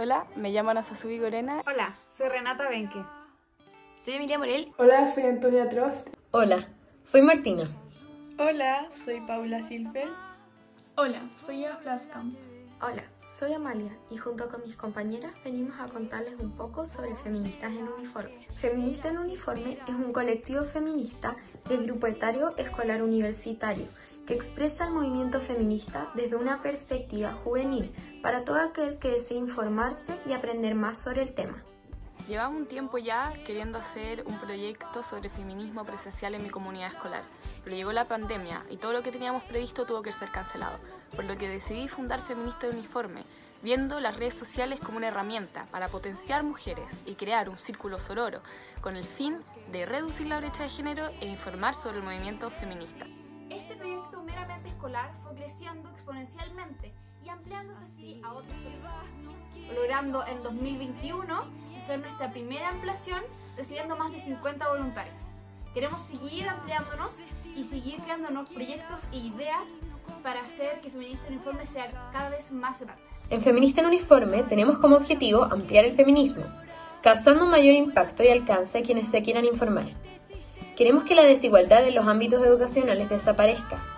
Hola, me llamo Ana Sasubi Gorena. Hola, soy Renata Benque. Soy Emilia Morel. Hola, soy Antonia Trost. Hola, soy Martina. Hola, soy Paula Silfel. Hola, soy Eva. Hola, soy Amalia y junto con mis compañeras venimos a contarles un poco sobre Feministas en Uniforme. Feminista en Uniforme es un colectivo feminista del grupo etario escolar universitario que expresa el movimiento feminista desde una perspectiva juvenil para todo aquel que desee informarse y aprender más sobre el tema. Llevaba un tiempo ya queriendo hacer un proyecto sobre feminismo presencial en mi comunidad escolar, pero llegó la pandemia y todo lo que teníamos previsto tuvo que ser cancelado, por lo que decidí fundar Feminista de Uniforme, viendo las redes sociales como una herramienta para potenciar mujeres y crear un círculo sororo, con el fin de reducir la brecha de género e informar sobre el movimiento feminista. Creciendo exponencialmente y ampliándose así a otros colectivos, logrando en 2021 hacer nuestra primera ampliación recibiendo más de 50 voluntarios. Queremos seguir ampliándonos y seguir creando nuevos proyectos e ideas para hacer que Feminista en Uniforme sea cada vez más grande. En Feminista en Uniforme tenemos como objetivo ampliar el feminismo, causando un mayor impacto y alcance a quienes se quieran informar. Queremos que la desigualdad en los ámbitos educacionales desaparezca.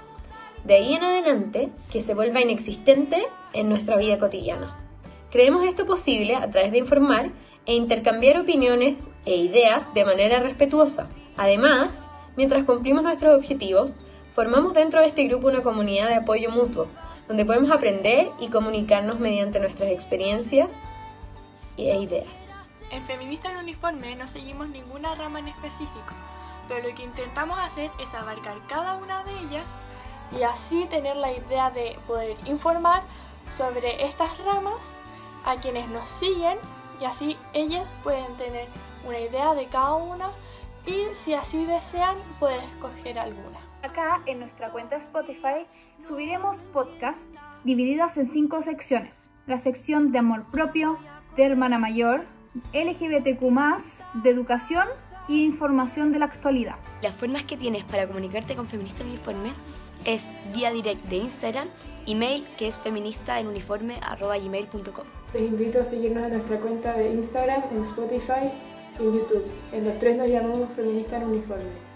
De ahí en adelante, que se vuelva inexistente en nuestra vida cotidiana. Creemos esto posible a través de informar e intercambiar opiniones e ideas de manera respetuosa. Además, mientras cumplimos nuestros objetivos, formamos dentro de este grupo una comunidad de apoyo mutuo, donde podemos aprender y comunicarnos mediante nuestras experiencias e ideas. En Feminista en Uniforme no seguimos ninguna rama en específico, pero lo que intentamos hacer es abarcar cada una de ellas y así tener la idea de poder informar sobre estas ramas a quienes nos siguen y así ellas pueden tener una idea de cada una y si así desean pueden escoger alguna. Acá en nuestra cuenta Spotify subiremos podcasts divididas en cinco secciones. La sección de amor propio, de hermana mayor, LGBTQ, de educación y información de la actualidad. Las formas que tienes para comunicarte con Feminista en Uniforme es vía direct de Instagram, email que es feministaenuniforme.gmail.com Les invito a seguirnos en nuestra cuenta de Instagram, en Spotify y en YouTube. En los tres nos llamamos Feminista en Uniforme.